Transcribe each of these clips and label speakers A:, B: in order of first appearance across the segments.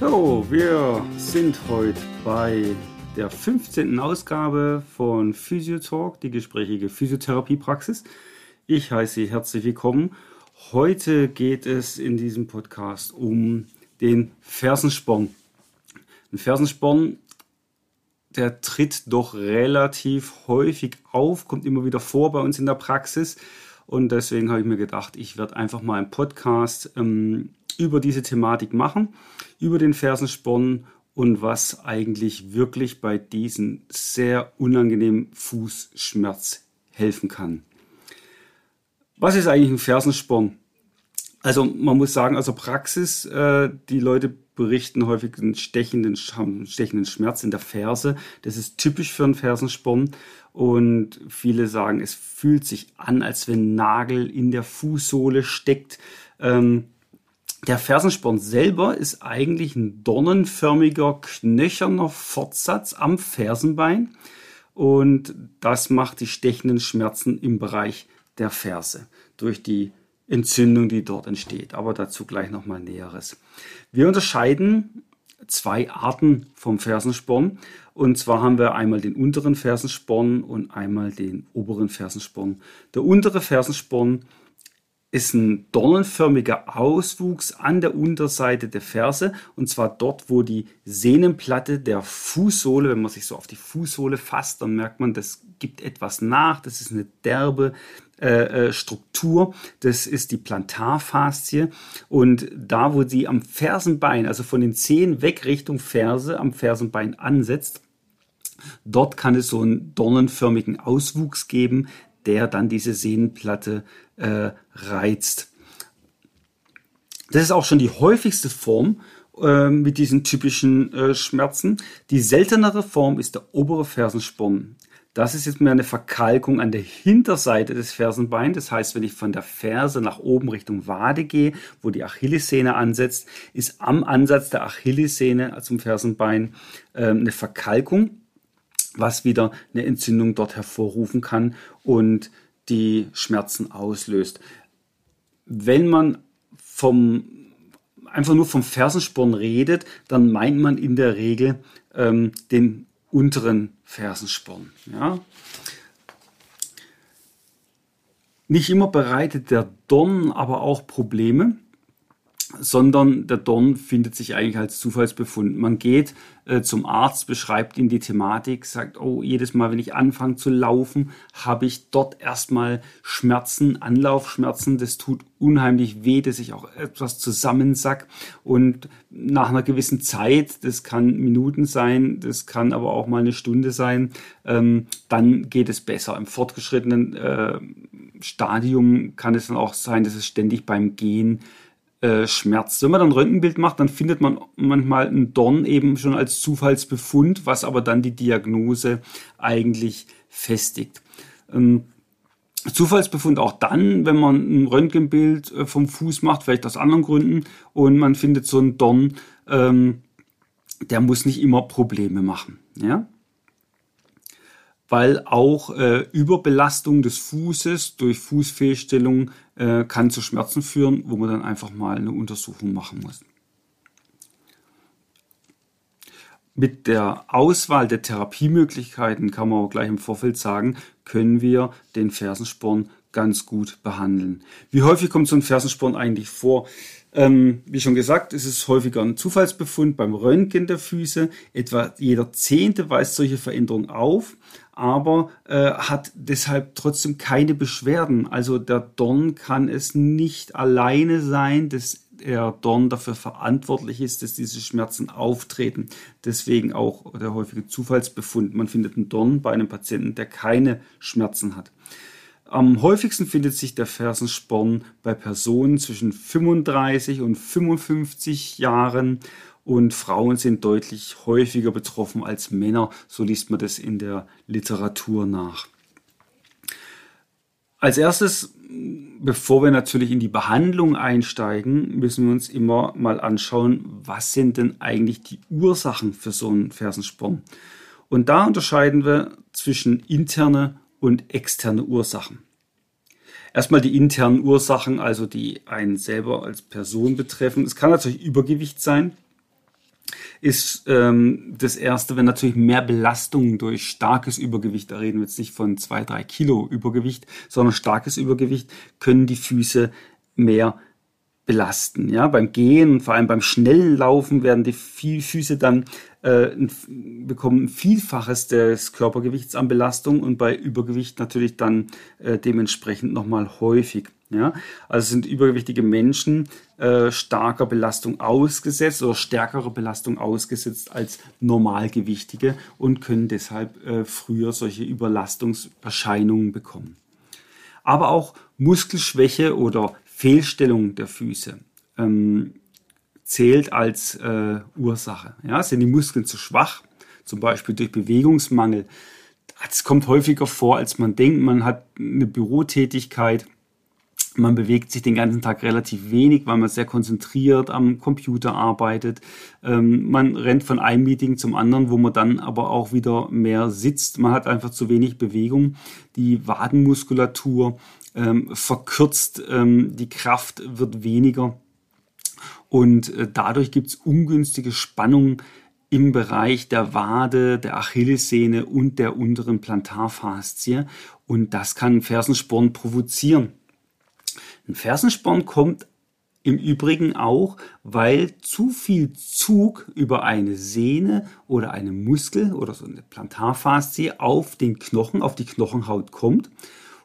A: So, wir sind heute bei der 15. Ausgabe von Physiotalk, die gesprächige Physiotherapiepraxis. Ich heiße Sie herzlich willkommen. Heute geht es in diesem Podcast um den Fersensporn. Ein Fersensporn, der tritt doch relativ häufig auf, kommt immer wieder vor bei uns in der Praxis. Und deswegen habe ich mir gedacht, ich werde einfach mal einen Podcast ähm, über diese Thematik machen, über den Fersensporn und was eigentlich wirklich bei diesem sehr unangenehmen Fußschmerz helfen kann. Was ist eigentlich ein Fersensporn? Also man muss sagen, also Praxis, äh, die Leute berichten häufig einen stechenden, stechenden Schmerz in der Ferse. Das ist typisch für einen Fersensporn. Und viele sagen, es fühlt sich an, als wenn ein Nagel in der Fußsohle steckt. Ähm, der Fersensporn selber ist eigentlich ein dornenförmiger, knöcherner Fortsatz am Fersenbein und das macht die stechenden Schmerzen im Bereich der Ferse durch die Entzündung, die dort entsteht. Aber dazu gleich nochmal Näheres. Wir unterscheiden zwei Arten vom Fersensporn. Und zwar haben wir einmal den unteren Fersensporn und einmal den oberen Fersensporn. Der untere Fersensporn ist ein dornenförmiger Auswuchs an der Unterseite der Ferse und zwar dort, wo die Sehnenplatte der Fußsohle, wenn man sich so auf die Fußsohle fasst, dann merkt man, das gibt etwas nach, das ist eine derbe äh, äh Struktur, das ist die Plantarfaszie. Und da, wo sie am Fersenbein, also von den Zehen weg Richtung Ferse am Fersenbein ansetzt, Dort kann es so einen dornenförmigen Auswuchs geben, der dann diese Sehnenplatte äh, reizt. Das ist auch schon die häufigste Form äh, mit diesen typischen äh, Schmerzen. Die seltenere Form ist der obere Fersensporn. Das ist jetzt mehr eine Verkalkung an der Hinterseite des Fersenbeins. Das heißt, wenn ich von der Ferse nach oben Richtung Wade gehe, wo die Achillessehne ansetzt, ist am Ansatz der Achillessehne zum Fersenbein äh, eine Verkalkung was wieder eine Entzündung dort hervorrufen kann und die Schmerzen auslöst. Wenn man vom einfach nur vom Fersensporn redet, dann meint man in der Regel ähm, den unteren Fersensporn. Ja? Nicht immer bereitet der Dorn aber auch Probleme sondern der Dorn findet sich eigentlich als Zufallsbefund. Man geht äh, zum Arzt, beschreibt ihm die Thematik, sagt, oh, jedes Mal, wenn ich anfange zu laufen, habe ich dort erstmal Schmerzen, Anlaufschmerzen, das tut unheimlich weh, dass ich auch etwas zusammensack und nach einer gewissen Zeit, das kann Minuten sein, das kann aber auch mal eine Stunde sein, ähm, dann geht es besser. Im fortgeschrittenen äh, Stadium kann es dann auch sein, dass es ständig beim Gehen äh. Wenn man dann ein Röntgenbild macht, dann findet man manchmal einen Dorn eben schon als Zufallsbefund, was aber dann die Diagnose eigentlich festigt. Ähm, Zufallsbefund auch dann, wenn man ein Röntgenbild äh, vom Fuß macht, vielleicht aus anderen Gründen, und man findet so einen Dorn, ähm, der muss nicht immer Probleme machen. Ja? weil auch äh, Überbelastung des Fußes durch Fußfehlstellung äh, kann zu Schmerzen führen, wo man dann einfach mal eine Untersuchung machen muss. Mit der Auswahl der Therapiemöglichkeiten kann man auch gleich im Vorfeld sagen, können wir den Fersensporn ganz gut behandeln. Wie häufig kommt so ein Fersensporn eigentlich vor? Ähm, wie schon gesagt, ist es häufiger ein Zufallsbefund beim Röntgen der Füße. Etwa jeder Zehnte weist solche Veränderungen auf, aber äh, hat deshalb trotzdem keine Beschwerden. Also der Dorn kann es nicht alleine sein, dass der Dorn dafür verantwortlich ist, dass diese Schmerzen auftreten. Deswegen auch der häufige Zufallsbefund. Man findet einen Dorn bei einem Patienten, der keine Schmerzen hat. Am häufigsten findet sich der Fersensporn bei Personen zwischen 35 und 55 Jahren und Frauen sind deutlich häufiger betroffen als Männer. So liest man das in der Literatur nach. Als erstes, bevor wir natürlich in die Behandlung einsteigen, müssen wir uns immer mal anschauen, was sind denn eigentlich die Ursachen für so einen Fersensporn. Und da unterscheiden wir zwischen interne und externe Ursachen. Erstmal die internen Ursachen, also die einen selber als Person betreffen. Es kann natürlich Übergewicht sein, ist ähm, das erste, wenn natürlich mehr Belastung durch starkes Übergewicht, da reden wir jetzt nicht von zwei, drei Kilo Übergewicht, sondern starkes Übergewicht, können die Füße mehr belasten. Ja, beim Gehen und vor allem beim schnellen Laufen werden die Füße dann äh, bekommen ein Vielfaches des Körpergewichts an Belastung und bei Übergewicht natürlich dann äh, dementsprechend nochmal häufig. Ja, also sind übergewichtige Menschen äh, starker Belastung ausgesetzt oder stärkere Belastung ausgesetzt als Normalgewichtige und können deshalb äh, früher solche Überlastungserscheinungen bekommen. Aber auch Muskelschwäche oder Fehlstellung der Füße ähm, zählt als äh, Ursache. Ja, sind die Muskeln zu schwach, zum Beispiel durch Bewegungsmangel. Das kommt häufiger vor, als man denkt. Man hat eine Bürotätigkeit, man bewegt sich den ganzen Tag relativ wenig, weil man sehr konzentriert am Computer arbeitet. Ähm, man rennt von einem Meeting zum anderen, wo man dann aber auch wieder mehr sitzt. Man hat einfach zu wenig Bewegung. Die Wadenmuskulatur ähm, verkürzt, ähm, die Kraft wird weniger und äh, dadurch gibt es ungünstige Spannungen im Bereich der Wade, der Achillessehne und der unteren Plantarfaszie und das kann Fersensporn provozieren. Ein Fersensporn kommt im Übrigen auch, weil zu viel Zug über eine Sehne oder eine Muskel oder so eine Plantarfaszie auf den Knochen, auf die Knochenhaut kommt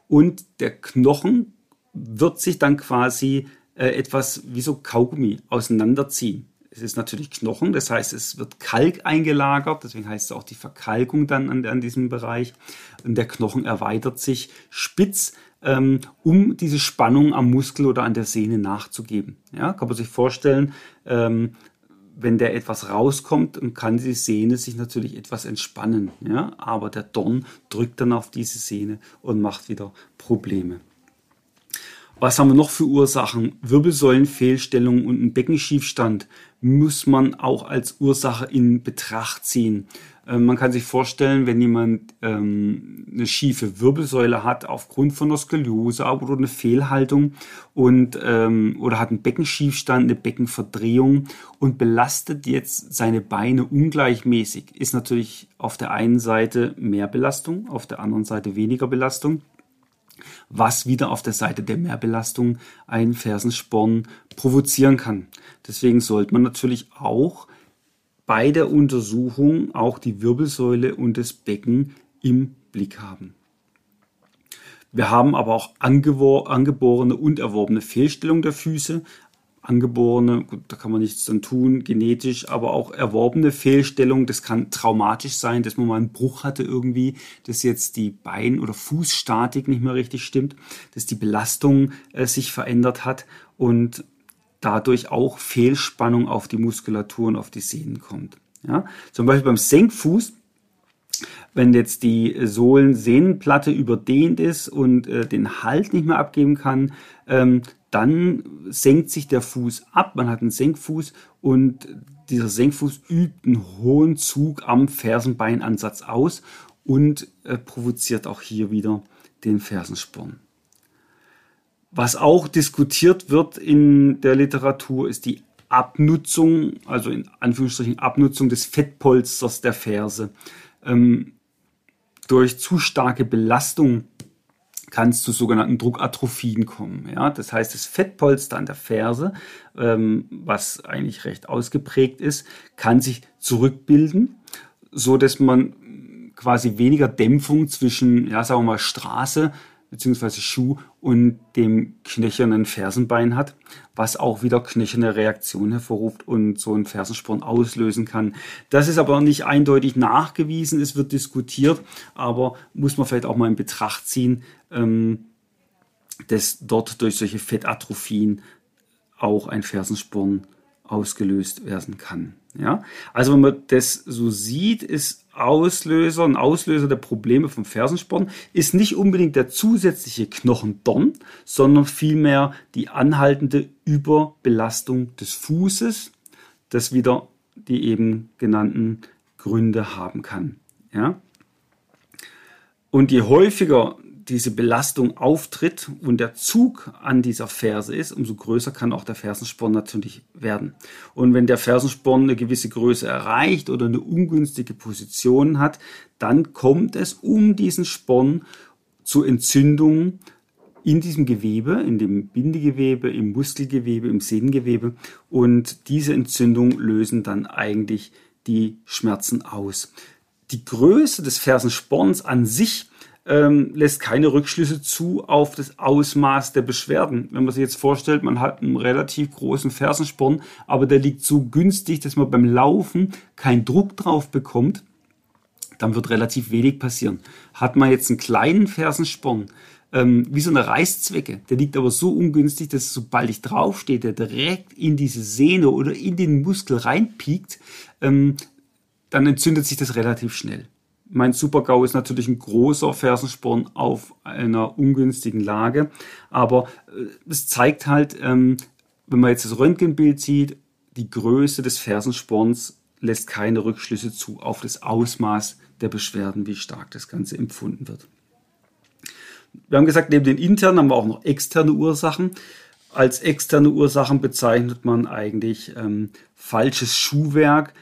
A: und der Knochen wird sich dann quasi äh, etwas wie so Kaugummi auseinanderziehen. Es ist natürlich Knochen, das heißt, es wird Kalk eingelagert, deswegen heißt es auch die Verkalkung dann an, an diesem Bereich. Und der Knochen erweitert sich spitz, ähm, um diese Spannung am Muskel oder an der Sehne nachzugeben. Ja, kann man sich vorstellen, ähm, wenn der etwas rauskommt, und kann die Sehne sich natürlich etwas entspannen. Ja? Aber der Dorn drückt dann auf diese Sehne und macht wieder Probleme. Was haben wir noch für Ursachen? Wirbelsäulenfehlstellung und ein Beckenschiefstand muss man auch als Ursache in Betracht ziehen. Ähm, man kann sich vorstellen, wenn jemand ähm, eine schiefe Wirbelsäule hat aufgrund von einer Skoliose oder eine Fehlhaltung und ähm, oder hat einen Beckenschiefstand, eine Beckenverdrehung und belastet jetzt seine Beine ungleichmäßig, ist natürlich auf der einen Seite mehr Belastung, auf der anderen Seite weniger Belastung was wieder auf der Seite der Mehrbelastung einen Fersensporn provozieren kann. Deswegen sollte man natürlich auch bei der Untersuchung auch die Wirbelsäule und das Becken im Blick haben. Wir haben aber auch angeborene und erworbene Fehlstellung der Füße, angeborene, gut, da kann man nichts dann tun, genetisch, aber auch erworbene Fehlstellung, das kann traumatisch sein, dass man mal einen Bruch hatte irgendwie, dass jetzt die Bein- oder Fußstatik nicht mehr richtig stimmt, dass die Belastung äh, sich verändert hat und dadurch auch Fehlspannung auf die Muskulatur und auf die Sehnen kommt. Ja? Zum Beispiel beim Senkfuß, wenn jetzt die Sohlensehnenplatte überdehnt ist und äh, den Halt nicht mehr abgeben kann, ähm, dann senkt sich der Fuß ab, man hat einen Senkfuß und dieser Senkfuß übt einen hohen Zug am Fersenbeinansatz aus und äh, provoziert auch hier wieder den Fersensporn. Was auch diskutiert wird in der Literatur, ist die Abnutzung, also in Anführungsstrichen Abnutzung des Fettpolsters der Ferse. Ähm, durch zu starke Belastung kann es zu sogenannten Druckatrophien kommen. Ja? Das heißt, das Fettpolster an der Ferse, ähm, was eigentlich recht ausgeprägt ist, kann sich zurückbilden, so dass man quasi weniger Dämpfung zwischen, ja, sagen wir mal, Straße beziehungsweise Schuh und dem knöchernen Fersenbein hat, was auch wieder knöcherne Reaktionen hervorruft und so einen Fersensporn auslösen kann. Das ist aber nicht eindeutig nachgewiesen, es wird diskutiert, aber muss man vielleicht auch mal in Betracht ziehen, ähm, dass dort durch solche Fettatrophien auch ein Fersensporn ausgelöst werden kann. Ja? Also wenn man das so sieht, ist Auslöser, ein Auslöser der Probleme vom Fersensporn ist nicht unbedingt der zusätzliche Knochendorn, sondern vielmehr die anhaltende Überbelastung des Fußes, das wieder die eben genannten Gründe haben kann. Ja? Und je häufiger diese Belastung auftritt und der Zug an dieser Ferse ist, umso größer kann auch der Fersensporn natürlich werden. Und wenn der Fersensporn eine gewisse Größe erreicht oder eine ungünstige Position hat, dann kommt es um diesen Sporn zu Entzündungen in diesem Gewebe, in dem Bindegewebe, im Muskelgewebe, im Sehnengewebe. Und diese Entzündungen lösen dann eigentlich die Schmerzen aus. Die Größe des Fersensporns an sich ähm, lässt keine Rückschlüsse zu auf das Ausmaß der Beschwerden. Wenn man sich jetzt vorstellt, man hat einen relativ großen Fersensporn, aber der liegt so günstig, dass man beim Laufen keinen Druck drauf bekommt, dann wird relativ wenig passieren. Hat man jetzt einen kleinen Fersensporn, ähm, wie so eine Reißzwecke, der liegt aber so ungünstig, dass sobald ich draufstehe, der direkt in diese Sehne oder in den Muskel reinpiekt, ähm, dann entzündet sich das relativ schnell. Mein Super-GAU ist natürlich ein großer Fersensporn auf einer ungünstigen Lage, aber äh, es zeigt halt, ähm, wenn man jetzt das Röntgenbild sieht, die Größe des Fersensporns lässt keine Rückschlüsse zu auf das Ausmaß der Beschwerden, wie stark das Ganze empfunden wird. Wir haben gesagt, neben den internen haben wir auch noch externe Ursachen. Als externe Ursachen bezeichnet man eigentlich ähm, falsches Schuhwerk,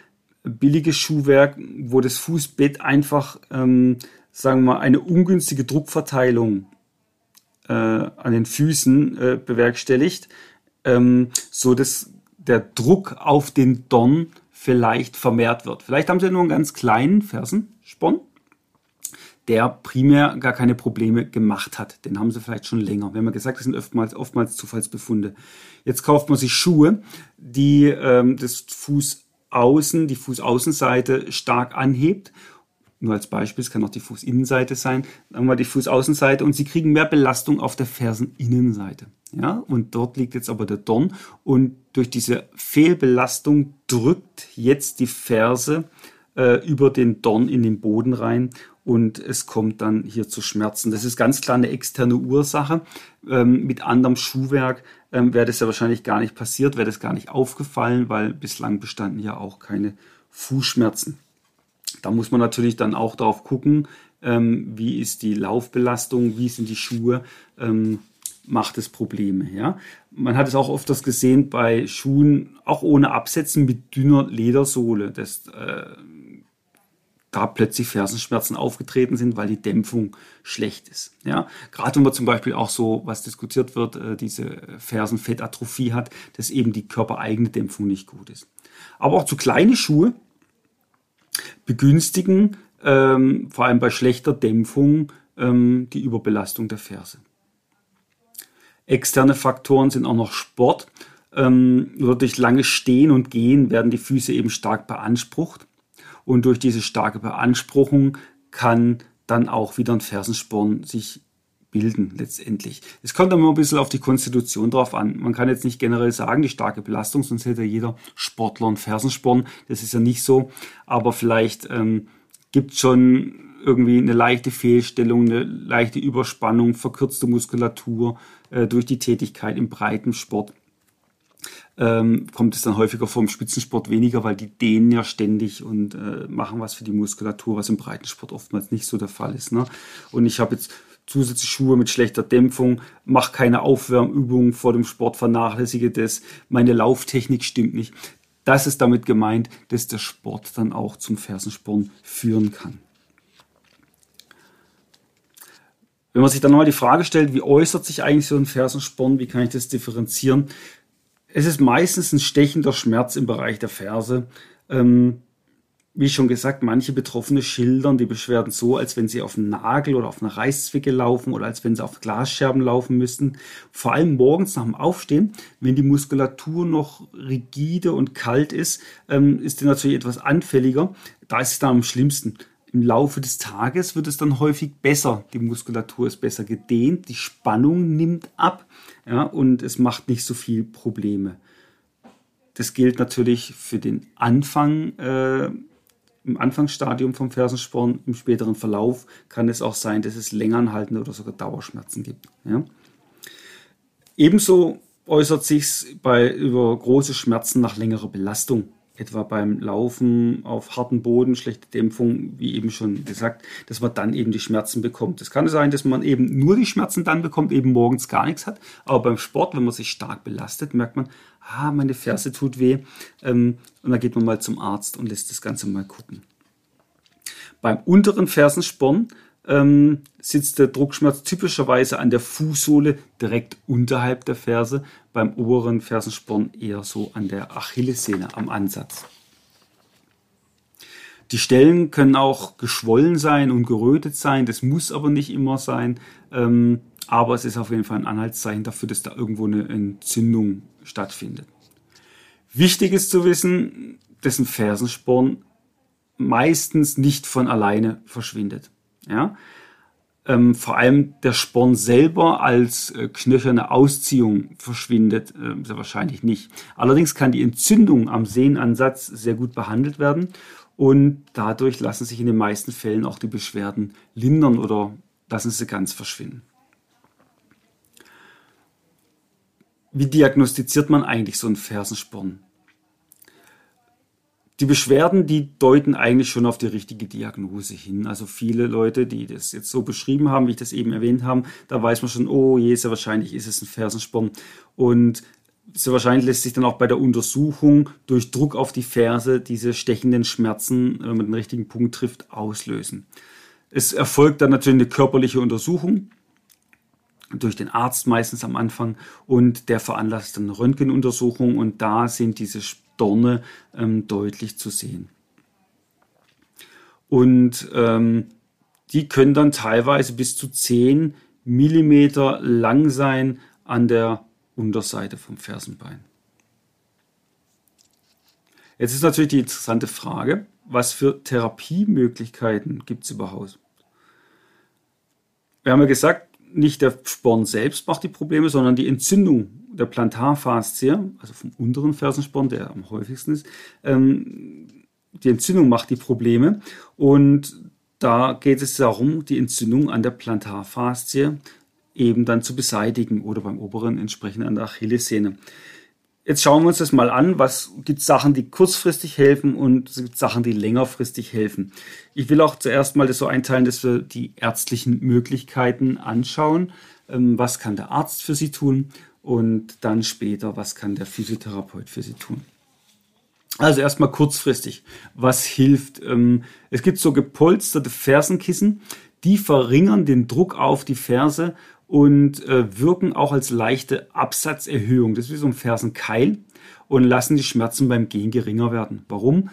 A: billiges Schuhwerk, wo das Fußbett einfach, ähm, sagen wir mal, eine ungünstige Druckverteilung äh, an den Füßen äh, bewerkstelligt, ähm, so dass der Druck auf den Dorn vielleicht vermehrt wird. Vielleicht haben sie nur einen ganz kleinen Fersensporn, der primär gar keine Probleme gemacht hat. Den haben sie vielleicht schon länger. Wir haben ja gesagt, das sind oftmals, oftmals Zufallsbefunde. Jetzt kauft man sich Schuhe, die ähm, das Fuß außen, die Fußaußenseite stark anhebt. Nur als Beispiel, es kann auch die Fußinnenseite sein, dann haben wir die Fußaußenseite und sie kriegen mehr Belastung auf der Ferseninnenseite. Ja, und dort liegt jetzt aber der Dorn und durch diese Fehlbelastung drückt jetzt die Ferse äh, über den Dorn in den Boden rein und es kommt dann hier zu Schmerzen. Das ist ganz klar eine externe Ursache. Ähm, mit anderem Schuhwerk ähm, wäre das ja wahrscheinlich gar nicht passiert, wäre das gar nicht aufgefallen, weil bislang bestanden ja auch keine Fußschmerzen. Da muss man natürlich dann auch darauf gucken, ähm, wie ist die Laufbelastung, wie sind die Schuhe, ähm, macht es Probleme. Ja? Man hat es auch oft das gesehen bei Schuhen, auch ohne Absätzen mit dünner Ledersohle. Das äh, da plötzlich Fersenschmerzen aufgetreten sind, weil die Dämpfung schlecht ist. Ja, gerade wenn man zum Beispiel auch so, was diskutiert wird, äh, diese Fersenfettatrophie hat, dass eben die körpereigene Dämpfung nicht gut ist. Aber auch zu kleine Schuhe begünstigen, ähm, vor allem bei schlechter Dämpfung, ähm, die Überbelastung der Ferse. Externe Faktoren sind auch noch Sport. Ähm, oder durch lange Stehen und Gehen werden die Füße eben stark beansprucht. Und durch diese starke Beanspruchung kann dann auch wieder ein Fersensporn sich bilden letztendlich. Es kommt immer ein bisschen auf die Konstitution drauf an. Man kann jetzt nicht generell sagen, die starke Belastung, sonst hätte jeder Sportler einen Fersensporn. Das ist ja nicht so. Aber vielleicht ähm, gibt es schon irgendwie eine leichte Fehlstellung, eine leichte Überspannung, verkürzte Muskulatur äh, durch die Tätigkeit im breiten Sport ähm, kommt es dann häufiger vom Spitzensport weniger, weil die dehnen ja ständig und äh, machen was für die Muskulatur, was im Breitensport oftmals nicht so der Fall ist. Ne? Und ich habe jetzt zusätzliche Schuhe mit schlechter Dämpfung, mache keine Aufwärmübungen vor dem Sport, vernachlässige das, meine Lauftechnik stimmt nicht. Das ist damit gemeint, dass der Sport dann auch zum Fersensporn führen kann. Wenn man sich dann nochmal die Frage stellt, wie äußert sich eigentlich so ein Fersensporn, wie kann ich das differenzieren, es ist meistens ein stechender Schmerz im Bereich der Ferse. Ähm, wie schon gesagt, manche Betroffene schildern die Beschwerden so, als wenn sie auf einen Nagel oder auf eine Reißzwicke laufen oder als wenn sie auf Glasscherben laufen müssten. Vor allem morgens nach dem Aufstehen, wenn die Muskulatur noch rigide und kalt ist, ähm, ist die natürlich etwas anfälliger. Da ist es dann am schlimmsten. Im Laufe des Tages wird es dann häufig besser. Die Muskulatur ist besser gedehnt, die Spannung nimmt ab ja, und es macht nicht so viel Probleme. das gilt natürlich für den Anfang, äh, im Anfangsstadium vom Fersensporn. Im späteren Verlauf kann es auch sein, dass es länger anhaltende oder sogar Dauerschmerzen gibt. Ja? Ebenso äußert sich bei über große Schmerzen nach längerer Belastung etwa beim Laufen auf harten Boden, schlechte Dämpfung, wie eben schon gesagt, dass man dann eben die Schmerzen bekommt. Es kann sein, dass man eben nur die Schmerzen dann bekommt, eben morgens gar nichts hat. Aber beim Sport, wenn man sich stark belastet, merkt man, ah, meine Ferse tut weh. Ähm, und dann geht man mal zum Arzt und lässt das Ganze mal gucken. Beim unteren Fersensporn ähm, sitzt der Druckschmerz typischerweise an der Fußsohle direkt unterhalb der Ferse, beim oberen Fersensporn eher so an der Achillessehne am Ansatz. Die Stellen können auch geschwollen sein und gerötet sein, das muss aber nicht immer sein, ähm, aber es ist auf jeden Fall ein Anhaltszeichen dafür, dass da irgendwo eine Entzündung stattfindet. Wichtig ist zu wissen, dass ein Fersensporn meistens nicht von alleine verschwindet. Ja? Ähm, vor allem der Sporn selber als äh, knöcherne Ausziehung verschwindet äh, sehr wahrscheinlich nicht. Allerdings kann die Entzündung am Sehnenansatz sehr gut behandelt werden und dadurch lassen sich in den meisten Fällen auch die Beschwerden lindern oder lassen sie ganz verschwinden. Wie diagnostiziert man eigentlich so einen Fersensporn? Die Beschwerden, die deuten eigentlich schon auf die richtige Diagnose hin. Also viele Leute, die das jetzt so beschrieben haben, wie ich das eben erwähnt habe, da weiß man schon, oh je, sehr wahrscheinlich ist es ein Fersensporn. Und sehr wahrscheinlich lässt sich dann auch bei der Untersuchung durch Druck auf die Ferse diese stechenden Schmerzen, wenn man den richtigen Punkt trifft, auslösen. Es erfolgt dann natürlich eine körperliche Untersuchung durch den Arzt meistens am Anfang und der veranlasst dann eine Röntgenuntersuchung und da sind diese Dorne ähm, deutlich zu sehen. Und ähm, die können dann teilweise bis zu 10 mm lang sein an der Unterseite vom Fersenbein. Jetzt ist natürlich die interessante Frage, was für Therapiemöglichkeiten gibt es überhaupt? Wir haben ja gesagt, nicht der Sporn selbst macht die Probleme, sondern die Entzündung der Plantarfaszie, also vom unteren Fersensporn, der am häufigsten ist, ähm, die Entzündung macht die Probleme. Und da geht es darum, die Entzündung an der Plantarfaszie eben dann zu beseitigen oder beim oberen entsprechend an der Achillessehne. Jetzt schauen wir uns das mal an. Was gibt Sachen, die kurzfristig helfen und es gibt Sachen, die längerfristig helfen. Ich will auch zuerst mal das so einteilen, dass wir die ärztlichen Möglichkeiten anschauen. Ähm, was kann der Arzt für Sie tun? und dann später, was kann der Physiotherapeut für sie tun. Also erstmal kurzfristig, was hilft? Ähm, es gibt so gepolsterte Fersenkissen, die verringern den Druck auf die Ferse und äh, wirken auch als leichte Absatzerhöhung. Das ist wie so ein Fersenkeil und lassen die Schmerzen beim Gehen geringer werden. Warum?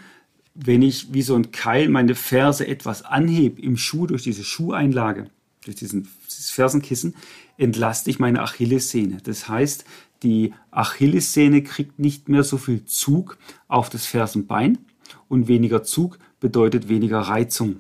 A: Wenn ich wie so ein Keil meine Ferse etwas anhebe im Schuh durch diese Schuheinlage, durch diesen, dieses Fersenkissen, entlaste ich meine Achillessehne. Das heißt, die Achillessehne kriegt nicht mehr so viel Zug auf das Fersenbein und weniger Zug bedeutet weniger Reizung.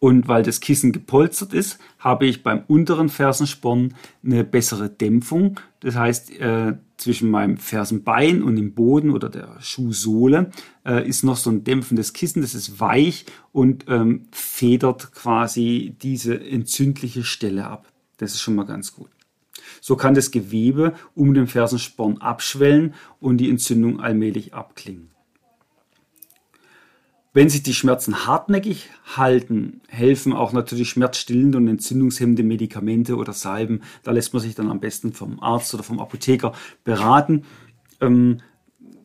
A: Und weil das Kissen gepolstert ist, habe ich beim unteren Fersensporn eine bessere Dämpfung. Das heißt, äh, zwischen meinem Fersenbein und dem Boden oder der Schuhsohle äh, ist noch so ein dämpfendes Kissen, das ist weich und ähm, federt quasi diese entzündliche Stelle ab. Das ist schon mal ganz gut. So kann das Gewebe um den Fersensporn abschwellen und die Entzündung allmählich abklingen. Wenn sich die Schmerzen hartnäckig halten, helfen auch natürlich schmerzstillende und entzündungshemmende Medikamente oder Salben. Da lässt man sich dann am besten vom Arzt oder vom Apotheker beraten. Ähm,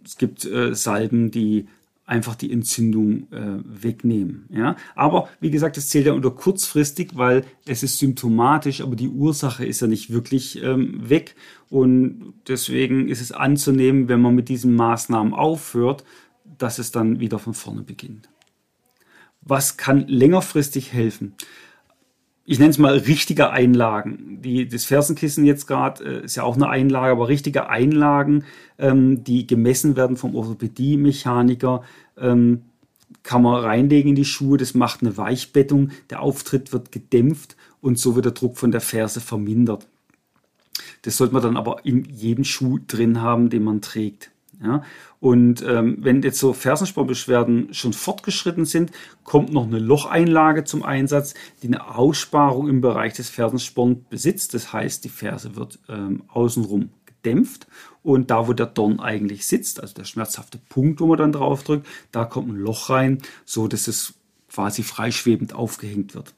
A: es gibt äh, Salben, die einfach die Entzündung äh, wegnehmen. Ja? Aber wie gesagt, es zählt ja unter kurzfristig, weil es ist symptomatisch, aber die Ursache ist ja nicht wirklich ähm, weg. Und deswegen ist es anzunehmen, wenn man mit diesen Maßnahmen aufhört, dass es dann wieder von vorne beginnt. Was kann längerfristig helfen? ich nenne es mal richtige Einlagen. Die, das Fersenkissen jetzt gerade äh, ist ja auch eine Einlage, aber richtige Einlagen, ähm, die gemessen werden vom Orthopädie-Mechaniker, ähm, kann man reinlegen in die Schuhe. Das macht eine Weichbettung. Der Auftritt wird gedämpft und so wird der Druck von der Ferse vermindert. Das sollte man dann aber in jedem Schuh drin haben, den man trägt. Ja? Und ähm, wenn jetzt so Fersenspornbeschwerden schon fortgeschritten sind, kommt noch eine Locheinlage zum Einsatz, die eine Aussparung im Bereich des Fersensporn besitzt. Das heißt, die Ferse wird ähm, außenrum gedämpft und da, wo der Dorn eigentlich sitzt, also der schmerzhafte Punkt, wo man dann drauf drückt, da kommt ein Loch rein, so dass es quasi freischwebend aufgehängt wird.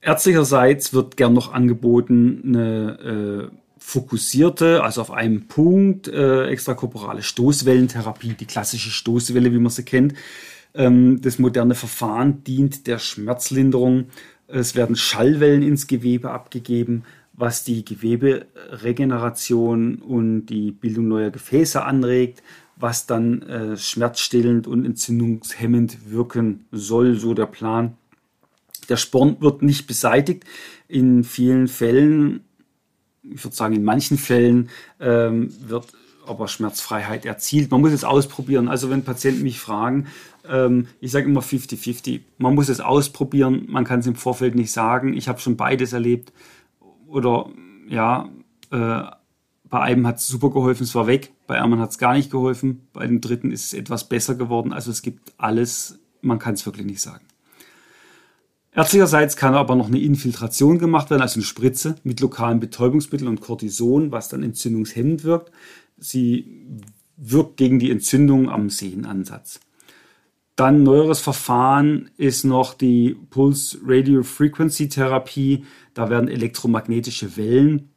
A: Ärztlicherseits wird gern noch angeboten eine äh, fokussierte, also auf einem Punkt, äh, extrakorporale Stoßwellentherapie, die klassische Stoßwelle, wie man sie kennt. Ähm, das moderne Verfahren dient der Schmerzlinderung. Es werden Schallwellen ins Gewebe abgegeben, was die Geweberegeneration und die Bildung neuer Gefäße anregt, was dann äh, schmerzstillend und entzündungshemmend wirken soll, so der Plan. Der Sporn wird nicht beseitigt. In vielen Fällen ich würde sagen, in manchen Fällen ähm, wird aber Schmerzfreiheit erzielt. Man muss es ausprobieren. Also wenn Patienten mich fragen, ähm, ich sage immer 50-50. Man muss es ausprobieren. Man kann es im Vorfeld nicht sagen. Ich habe schon beides erlebt. Oder ja, äh, bei einem hat es super geholfen, es war weg. Bei einem hat es gar nicht geholfen. Bei dem dritten ist es etwas besser geworden. Also es gibt alles. Man kann es wirklich nicht sagen. Ärztlicherseits kann aber noch eine Infiltration gemacht werden, also eine Spritze mit lokalen Betäubungsmitteln und Cortison, was dann entzündungshemmend wirkt. Sie wirkt gegen die Entzündung am Sehnenansatz. Dann neueres Verfahren ist noch die Pulse Radio Frequency Therapie. Da werden elektromagnetische Wellen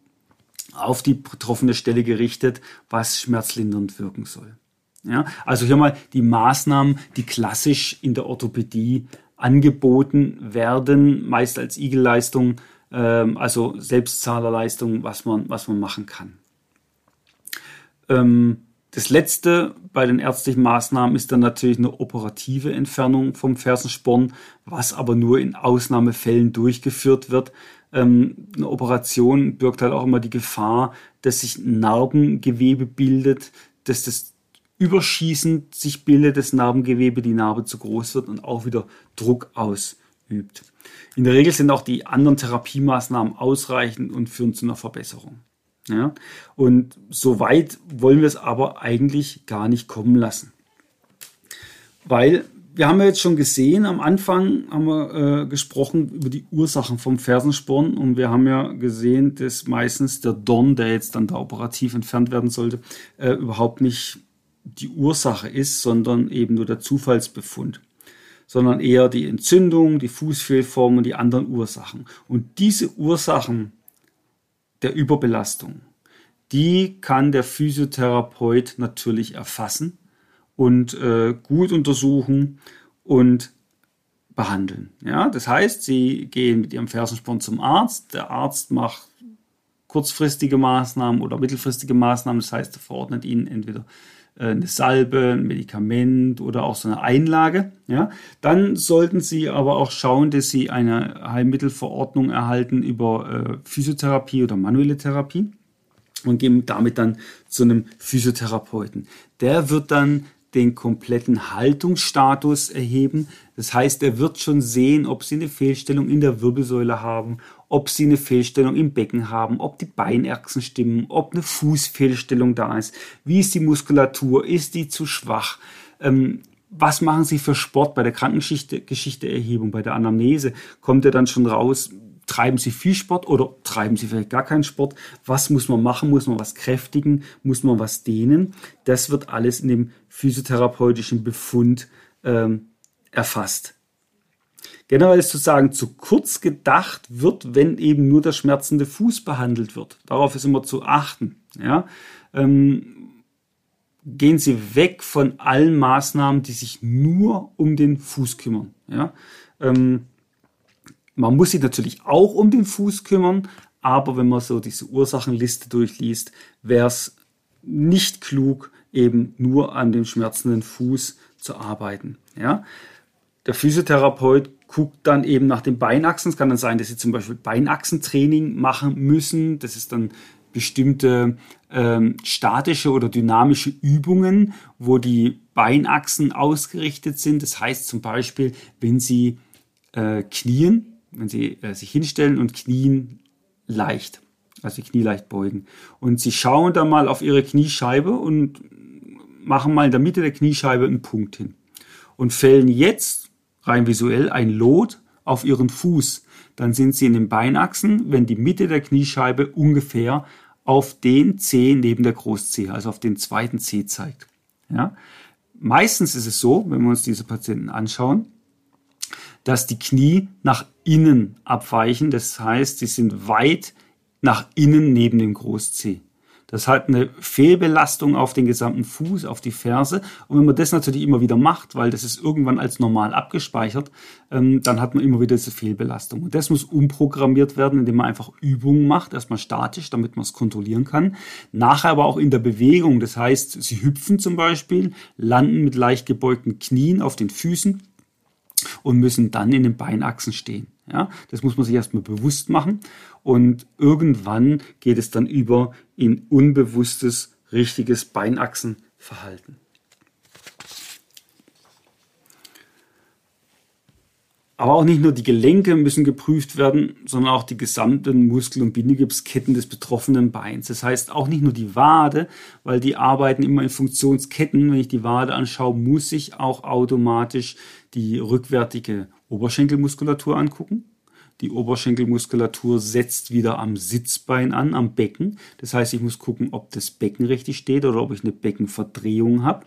A: auf die betroffene Stelle gerichtet, was schmerzlindernd wirken soll. Ja, also hier mal die Maßnahmen, die klassisch in der Orthopädie angeboten werden, meist als Igelleistung, ähm, also Selbstzahlerleistung, was man, was man machen kann. Ähm, das letzte bei den ärztlichen Maßnahmen ist dann natürlich eine operative Entfernung vom Fersensporn, was aber nur in Ausnahmefällen durchgeführt wird. Ähm, eine Operation birgt halt auch immer die Gefahr, dass sich Narbengewebe bildet, dass das überschießend sich bildet das Narbengewebe, die Narbe zu groß wird und auch wieder Druck ausübt. In der Regel sind auch die anderen Therapiemaßnahmen ausreichend und führen zu einer Verbesserung. Ja? Und so weit wollen wir es aber eigentlich gar nicht kommen lassen. Weil wir haben ja jetzt schon gesehen, am Anfang haben wir äh, gesprochen über die Ursachen vom Fersensporn und wir haben ja gesehen, dass meistens der Dorn, der jetzt dann da operativ entfernt werden sollte, äh, überhaupt nicht die Ursache ist, sondern eben nur der Zufallsbefund, sondern eher die Entzündung, die Fußfehlform und die anderen Ursachen. Und diese Ursachen der Überbelastung, die kann der Physiotherapeut natürlich erfassen und äh, gut untersuchen und behandeln. Ja, das heißt, Sie gehen mit Ihrem Fersensporn zum Arzt. Der Arzt macht kurzfristige Maßnahmen oder mittelfristige Maßnahmen. Das heißt, er verordnet Ihnen entweder eine Salbe, ein Medikament oder auch so eine Einlage. Ja? Dann sollten Sie aber auch schauen, dass Sie eine Heilmittelverordnung erhalten über äh, Physiotherapie oder manuelle Therapie und gehen damit dann zu einem Physiotherapeuten. Der wird dann den kompletten Haltungsstatus erheben. Das heißt, er wird schon sehen, ob Sie eine Fehlstellung in der Wirbelsäule haben, ob Sie eine Fehlstellung im Becken haben, ob die Beinachsen stimmen, ob eine Fußfehlstellung da ist, wie ist die Muskulatur, ist die zu schwach, ähm, was machen Sie für Sport bei der Krankengeschichteerhebung, bei der Anamnese? Kommt er dann schon raus, treiben Sie viel Sport oder treiben Sie vielleicht gar keinen Sport? Was muss man machen? Muss man was kräftigen? Muss man was dehnen? Das wird alles in dem physiotherapeutischen Befund ähm, erfasst. Generell ist zu sagen, zu kurz gedacht wird, wenn eben nur der schmerzende Fuß behandelt wird. Darauf ist immer zu achten. Ja? Ähm, gehen Sie weg von allen Maßnahmen, die sich nur um den Fuß kümmern. Ja? Ähm, man muss sich natürlich auch um den Fuß kümmern, aber wenn man so diese Ursachenliste durchliest, wäre es nicht klug, eben nur an dem schmerzenden Fuß zu arbeiten. Ja? Der Physiotherapeut guckt dann eben nach den Beinachsen. Es kann dann sein, dass sie zum Beispiel Beinachsentraining machen müssen. Das ist dann bestimmte ähm, statische oder dynamische Übungen, wo die Beinachsen ausgerichtet sind. Das heißt zum Beispiel, wenn sie äh, knien, wenn sie äh, sich hinstellen und knien leicht. Also die Knie leicht beugen. Und sie schauen dann mal auf ihre Kniescheibe und machen mal in der Mitte der Kniescheibe einen Punkt hin. Und fällen jetzt rein visuell ein Lot auf ihren Fuß. Dann sind sie in den Beinachsen, wenn die Mitte der Kniescheibe ungefähr auf den C neben der Großzehe, also auf den zweiten C zeigt. Ja? Meistens ist es so, wenn wir uns diese Patienten anschauen, dass die Knie nach innen abweichen. Das heißt, sie sind weit nach innen neben dem Groß-C. Das hat eine Fehlbelastung auf den gesamten Fuß, auf die Ferse. Und wenn man das natürlich immer wieder macht, weil das ist irgendwann als normal abgespeichert, ähm, dann hat man immer wieder diese Fehlbelastung. Und das muss umprogrammiert werden, indem man einfach Übungen macht, erstmal statisch, damit man es kontrollieren kann. Nachher aber auch in der Bewegung. Das heißt, sie hüpfen zum Beispiel, landen mit leicht gebeugten Knien auf den Füßen und müssen dann in den Beinachsen stehen. Ja, das muss man sich erstmal bewusst machen und irgendwann geht es dann über in unbewusstes, richtiges Beinachsenverhalten. Aber auch nicht nur die Gelenke müssen geprüft werden, sondern auch die gesamten Muskel- und Bindegipsketten des betroffenen Beins. Das heißt auch nicht nur die Wade, weil die arbeiten immer in Funktionsketten. Wenn ich die Wade anschaue, muss ich auch automatisch die rückwärtige Oberschenkelmuskulatur angucken. Die Oberschenkelmuskulatur setzt wieder am Sitzbein an, am Becken. Das heißt, ich muss gucken, ob das Becken richtig steht oder ob ich eine Beckenverdrehung habe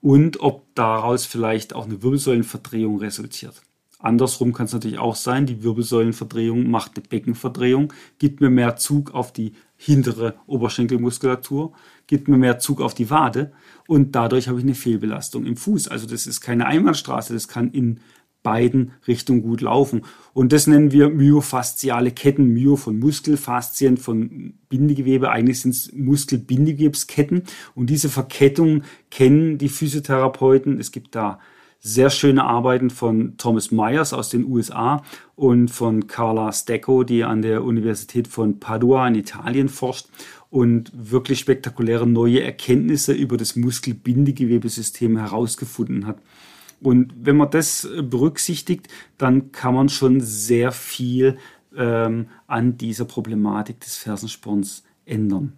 A: und ob daraus vielleicht auch eine Wirbelsäulenverdrehung resultiert. Andersrum kann es natürlich auch sein, die Wirbelsäulenverdrehung macht eine Beckenverdrehung, gibt mir mehr Zug auf die hintere Oberschenkelmuskulatur, gibt mir mehr Zug auf die Wade und dadurch habe ich eine Fehlbelastung im Fuß. Also das ist keine Einbahnstraße, das kann in beiden Richtungen gut laufen. Und das nennen wir myofasziale Ketten. Myo von Muskelfaszien, von Bindegewebe. Eigentlich sind es Muskelbindegewebsketten. Und diese Verkettung kennen die Physiotherapeuten. Es gibt da sehr schöne Arbeiten von Thomas Myers aus den USA und von Carla Stecco, die an der Universität von Padua in Italien forscht und wirklich spektakuläre neue Erkenntnisse über das Muskelbindegewebesystem herausgefunden hat. Und wenn man das berücksichtigt, dann kann man schon sehr viel ähm, an dieser Problematik des Fersensporns ändern.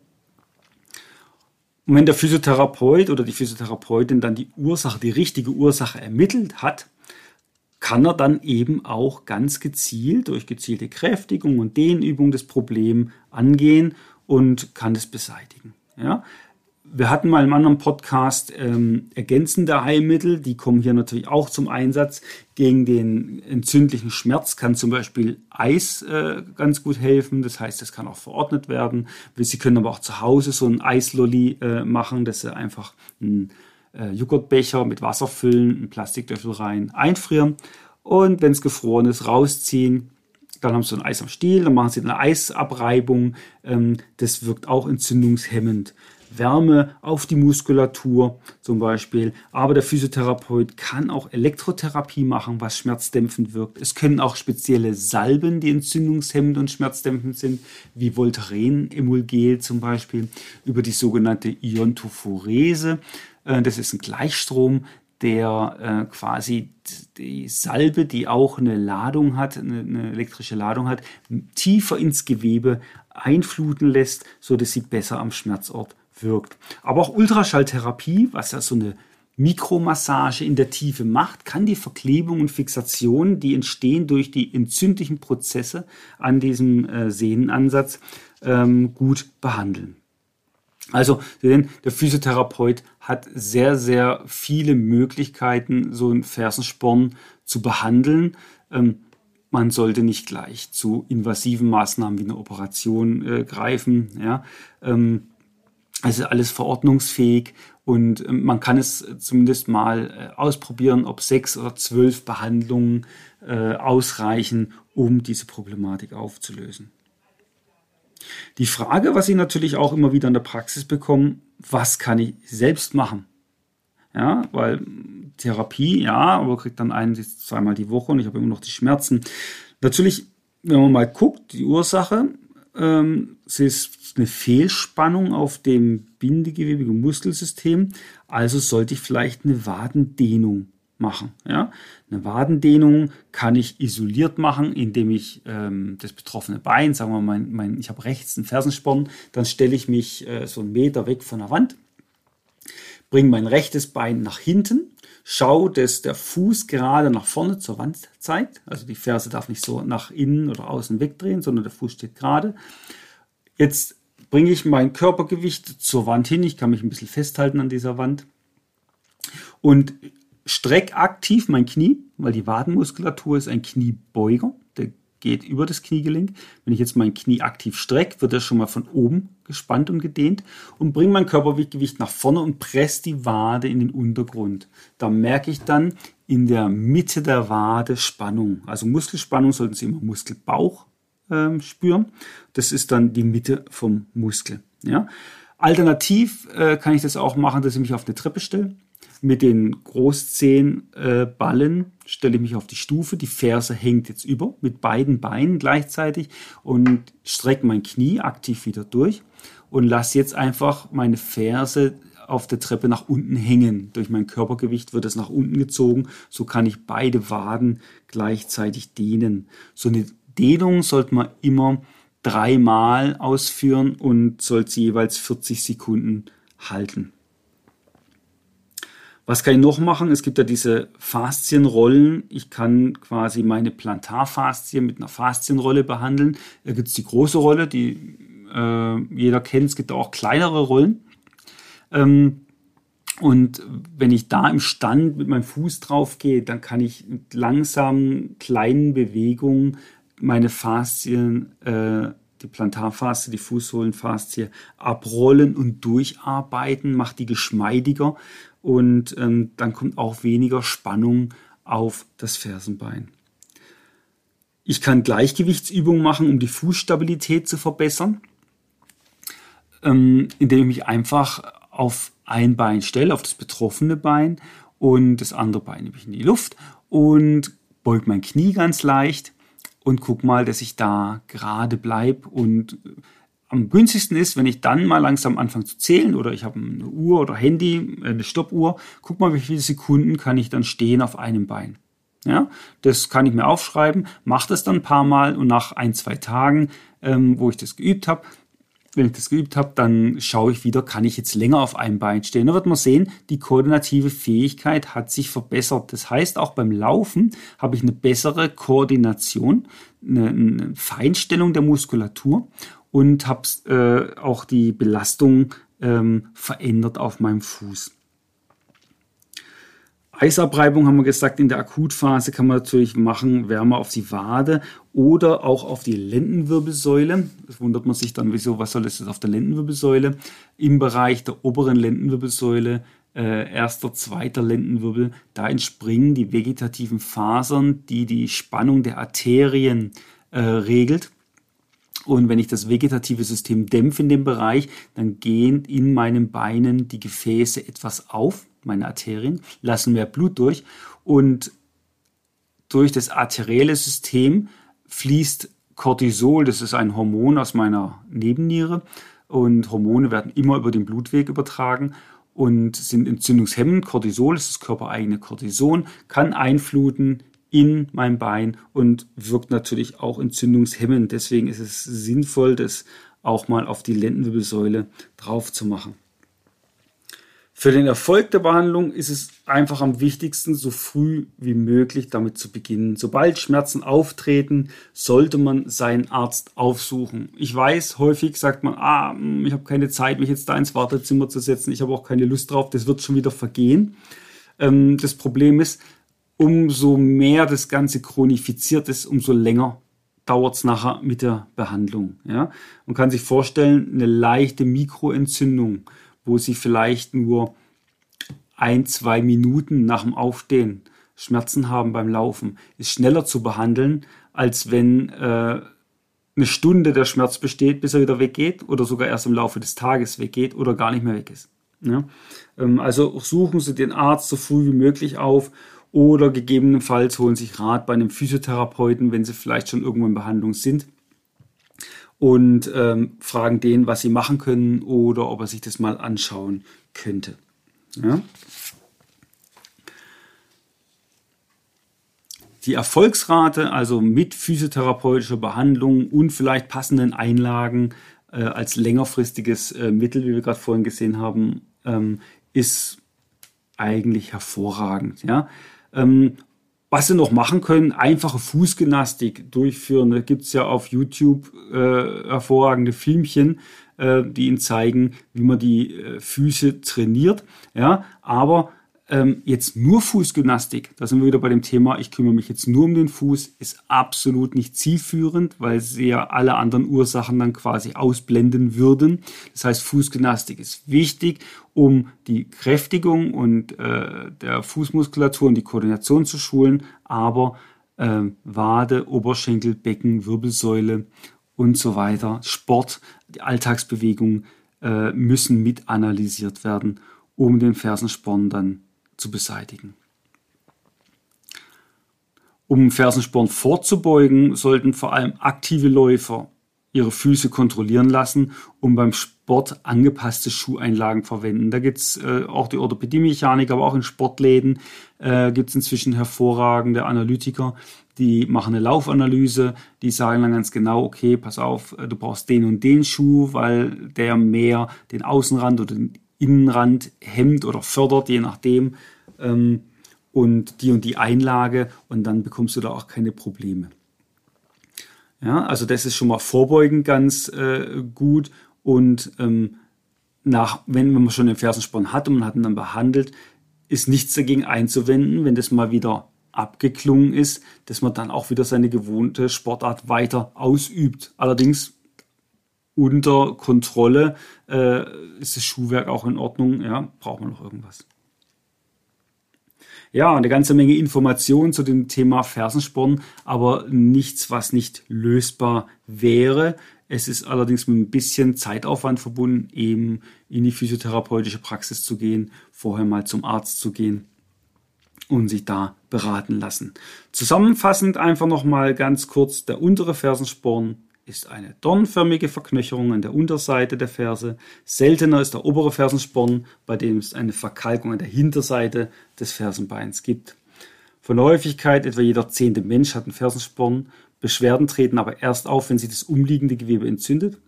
A: Und wenn der Physiotherapeut oder die Physiotherapeutin dann die Ursache, die richtige Ursache ermittelt hat, kann er dann eben auch ganz gezielt durch gezielte Kräftigung und Dehnübung das Problem angehen und kann es beseitigen. Ja? Wir hatten mal im anderen Podcast ähm, ergänzende Heilmittel, die kommen hier natürlich auch zum Einsatz. Gegen den entzündlichen Schmerz kann zum Beispiel Eis äh, ganz gut helfen. Das heißt, es kann auch verordnet werden. Sie können aber auch zu Hause so ein Eislolli äh, machen, dass Sie einfach einen äh, Joghurtbecher mit Wasser füllen, einen Plastiklöffel rein, einfrieren und wenn es gefroren ist, rausziehen. Dann haben Sie ein Eis am Stiel, dann machen Sie eine Eisabreibung. Ähm, das wirkt auch entzündungshemmend. Wärme auf die Muskulatur zum Beispiel. Aber der Physiotherapeut kann auch Elektrotherapie machen, was schmerzdämpfend wirkt. Es können auch spezielle Salben, die entzündungshemmend und schmerzdämpfend sind, wie Voltaren Emulgel zum Beispiel, über die sogenannte Iontophorese. Äh, das ist ein Gleichstrom, der äh, quasi die Salbe, die auch eine Ladung hat, eine, eine, elektrische Ladung hat, tiefer ins Gewebe einfluten lässt, so dass sie besser am Schmerzort wirkt. Aber auch Ultraschalltherapie, was ja so eine Mikromassage in der Tiefe macht, kann die Verklebung und Fixation, die entstehen durch die entzündlichen Prozesse an diesem äh, Sehnenansatz, ähm, gut behandeln. Also, der Physiotherapeut hat sehr, sehr viele Möglichkeiten, so einen Fersensporn zu behandeln. Ähm, man sollte nicht gleich zu invasiven Maßnahmen wie eine Operation äh, greifen. Ja. Ähm, also alles verordnungsfähig und ähm, man kann es zumindest mal äh, ausprobieren, ob sechs oder zwölf Behandlungen äh, ausreichen, um diese Problematik aufzulösen. Die Frage, was Sie natürlich auch immer wieder in der Praxis bekommen, was kann ich selbst machen? Ja, weil Therapie, ja, aber kriegt dann ein, zweimal die Woche und ich habe immer noch die Schmerzen. Natürlich, wenn man mal guckt, die Ursache, ähm, es ist eine Fehlspannung auf dem bindegewebigen Muskelsystem, also sollte ich vielleicht eine Wadendehnung machen. Ja? Eine Wadendehnung kann ich isoliert machen, indem ich ähm, das betroffene Bein, sagen wir mal, mein, mein, ich habe rechts einen Fersensporn, dann stelle ich mich äh, so einen Meter weg von der Wand, bringe mein rechtes Bein nach hinten, schaue, dass der Fuß gerade nach vorne zur Wand zeigt. Also die Ferse darf nicht so nach innen oder außen wegdrehen, sondern der Fuß steht gerade. Jetzt bringe ich mein Körpergewicht zur Wand hin. Ich kann mich ein bisschen festhalten an dieser Wand. Und streck aktiv mein Knie, weil die Wadenmuskulatur ist ein Kniebeuger, der geht über das Kniegelenk. Wenn ich jetzt mein Knie aktiv strecke, wird er schon mal von oben gespannt und gedehnt und bringe mein Körpergewicht nach vorne und presse die Wade in den Untergrund. Da merke ich dann in der Mitte der Wade Spannung. Also Muskelspannung sollten Sie immer Muskelbauch äh, spüren. Das ist dann die Mitte vom Muskel. Ja? Alternativ äh, kann ich das auch machen, dass ich mich auf eine Treppe stelle mit den Großzehenballen äh, stelle ich mich auf die Stufe. Die Ferse hängt jetzt über mit beiden Beinen gleichzeitig und strecke mein Knie aktiv wieder durch und lasse jetzt einfach meine Ferse auf der Treppe nach unten hängen. Durch mein Körpergewicht wird es nach unten gezogen. So kann ich beide Waden gleichzeitig dehnen. So eine Dehnung sollte man immer dreimal ausführen und sollte jeweils 40 Sekunden halten. Was kann ich noch machen? Es gibt ja diese Faszienrollen. Ich kann quasi meine Plantarfaszien mit einer Faszienrolle behandeln. Da gibt es die große Rolle, die äh, jeder kennt. Es gibt auch kleinere Rollen. Ähm, und wenn ich da im Stand mit meinem Fuß drauf gehe, dann kann ich mit langsamen, kleinen Bewegungen meine Faszien, äh, die Plantarfaszie, die Fußsohlenfaszie abrollen und durcharbeiten, macht die geschmeidiger und ähm, dann kommt auch weniger Spannung auf das Fersenbein. Ich kann Gleichgewichtsübungen machen, um die Fußstabilität zu verbessern, ähm, indem ich mich einfach auf ein Bein stelle, auf das betroffene Bein und das andere Bein nehme ich in die Luft und beug mein Knie ganz leicht und guck mal, dass ich da gerade bleibe und am günstigsten ist, wenn ich dann mal langsam anfange zu zählen oder ich habe eine Uhr oder Handy, äh, eine Stoppuhr, guck mal, wie viele Sekunden kann ich dann stehen auf einem Bein. Ja, das kann ich mir aufschreiben, mache das dann ein paar Mal und nach ein, zwei Tagen, ähm, wo ich das geübt habe, wenn ich das geübt habe, dann schaue ich wieder, kann ich jetzt länger auf einem Bein stehen. Da wird man sehen, die koordinative Fähigkeit hat sich verbessert. Das heißt, auch beim Laufen habe ich eine bessere Koordination, eine, eine Feinstellung der Muskulatur und habe äh, auch die Belastung ähm, verändert auf meinem Fuß. Eisabreibung haben wir gesagt, in der Akutphase kann man natürlich machen, Wärme auf die Wade oder auch auf die Lendenwirbelsäule. Das wundert man sich dann, wieso, was soll das auf der Lendenwirbelsäule? Im Bereich der oberen Lendenwirbelsäule, äh, erster, zweiter Lendenwirbel, da entspringen die vegetativen Fasern, die die Spannung der Arterien äh, regelt. Und wenn ich das vegetative System dämpfe in dem Bereich, dann gehen in meinen Beinen die Gefäße etwas auf, meine Arterien, lassen mehr Blut durch und durch das arterielle System fließt Cortisol, das ist ein Hormon aus meiner Nebenniere und Hormone werden immer über den Blutweg übertragen und sind entzündungshemmend. Cortisol ist das körpereigene Cortison, kann einfluten in mein Bein und wirkt natürlich auch entzündungshemmend. Deswegen ist es sinnvoll, das auch mal auf die Lendenwirbelsäule drauf zu machen. Für den Erfolg der Behandlung ist es einfach am wichtigsten, so früh wie möglich damit zu beginnen. Sobald Schmerzen auftreten, sollte man seinen Arzt aufsuchen. Ich weiß, häufig sagt man, ah, hm, ich habe keine Zeit, mich jetzt da ins Wartezimmer zu setzen, ich habe auch keine Lust drauf, das wird schon wieder vergehen. Ähm, das Problem ist, umso mehr das Ganze chronifiziert ist, umso länger dauert es nachher mit der Behandlung. Ja? Man kann sich vorstellen, eine leichte Mikroentzündung, wo Sie vielleicht nur ein, zwei Minuten nach dem Aufstehen Schmerzen haben beim Laufen, ist schneller zu behandeln, als wenn äh, eine Stunde der Schmerz besteht, bis er wieder weggeht oder sogar erst im Laufe des Tages weggeht oder gar nicht mehr weg ist. Ja? Ähm, also suchen Sie den Arzt so früh wie möglich auf oder gegebenenfalls holen sich Rat bei einem Physiotherapeuten, wenn sie vielleicht schon irgendwo in Behandlung sind und ähm, fragen den, was sie machen können oder ob er sich das mal anschauen könnte. Ja? die Erfolgsrate, also mit physiotherapeutischer Behandlung und vielleicht passenden Einlagen äh, als längerfristiges äh, Mittel, wie wir gerade vorhin gesehen haben, ähm, ist eigentlich hervorragend. Ja? Ähm, was Sie noch machen können, einfache Fußgymnastik durchführen. Da gibt es ja auf YouTube äh, hervorragende Filmchen, äh, die Ihnen zeigen, wie man die äh, Füße trainiert. Ja, aber ähm, jetzt nur Fußgymnastik, da sind wir wieder bei dem Thema, ich kümmere mich jetzt nur um den Fuß, ist absolut nicht zielführend, weil sie ja alle anderen Ursachen dann quasi ausblenden würden. Das heißt, Fußgymnastik ist wichtig, um die Kräftigung und äh, der Fußmuskulatur und die Koordination zu schulen, aber äh, Wade, Oberschenkel, Becken, Wirbelsäule und so weiter, Sport, die Alltagsbewegung äh, müssen mit analysiert werden, um den Fersensporn dann zu beseitigen. Um Fersensporn vorzubeugen, sollten vor allem aktive Läufer ihre Füße kontrollieren lassen und beim Sport angepasste Schuheinlagen verwenden. Da gibt es äh, auch die Orthopädie-Mechanik, aber auch in Sportläden äh, gibt es inzwischen hervorragende Analytiker, die machen eine Laufanalyse, die sagen dann ganz genau, okay, pass auf, du brauchst den und den Schuh, weil der mehr den Außenrand oder den Innenrand hemmt oder fördert, je nachdem. Ähm, und die und die Einlage und dann bekommst du da auch keine Probleme. Ja, also das ist schon mal vorbeugend ganz äh, gut und ähm, nach, wenn, man schon den Fersensporn hat und man hat ihn dann behandelt, ist nichts dagegen einzuwenden, wenn das mal wieder abgeklungen ist, dass man dann auch wieder seine gewohnte Sportart weiter ausübt. Allerdings unter Kontrolle äh, ist das Schuhwerk auch in Ordnung. Ja, braucht man noch irgendwas. Ja, eine ganze Menge Informationen zu dem Thema Fersensporn, aber nichts, was nicht lösbar wäre. Es ist allerdings mit ein bisschen Zeitaufwand verbunden, eben in die physiotherapeutische Praxis zu gehen, vorher mal zum Arzt zu gehen und sich da beraten lassen. Zusammenfassend einfach nochmal ganz kurz der untere Fersensporn ist eine dornförmige Verknöcherung an der Unterseite der Ferse. Seltener ist der obere Fersensporn, bei dem es eine Verkalkung an der Hinterseite des Fersenbeins gibt. Von der Häufigkeit etwa jeder zehnte Mensch hat einen Fersensporn. Beschwerden treten aber erst auf, wenn sich das umliegende Gewebe entzündet.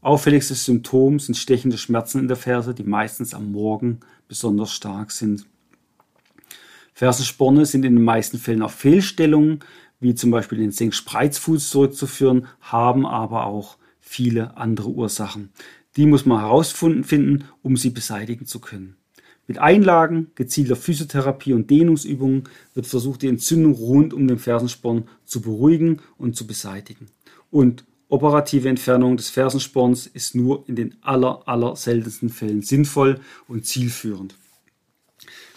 A: Auffälligstes Symptom sind stechende Schmerzen in der Ferse, die meistens am Morgen besonders stark sind. Fersensporne sind in den meisten Fällen auf Fehlstellungen wie zum Beispiel den Senkspreizfuß zurückzuführen, haben aber auch viele andere Ursachen. Die muss man herausfinden, um sie beseitigen zu können. Mit Einlagen, gezielter Physiotherapie und Dehnungsübungen wird versucht, die Entzündung rund um den Fersensporn zu beruhigen und zu beseitigen. Und operative Entfernung des Fersensporns ist nur in den aller, aller seltensten Fällen sinnvoll und zielführend.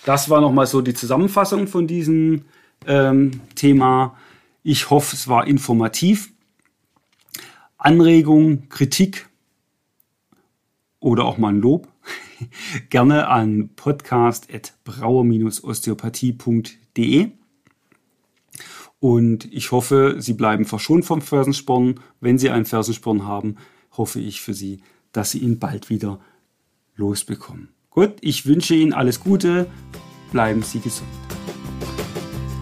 A: Das war nochmal so die Zusammenfassung von diesem ähm, Thema. Ich hoffe, es war informativ. Anregung, Kritik oder auch mal ein Lob gerne an podcast.brauer-osteopathie.de. Und ich hoffe, Sie bleiben verschont vom Fersensporn. Wenn Sie einen Fersensporn haben, hoffe ich für Sie, dass Sie ihn bald wieder losbekommen. Gut, ich wünsche Ihnen alles Gute. Bleiben Sie gesund.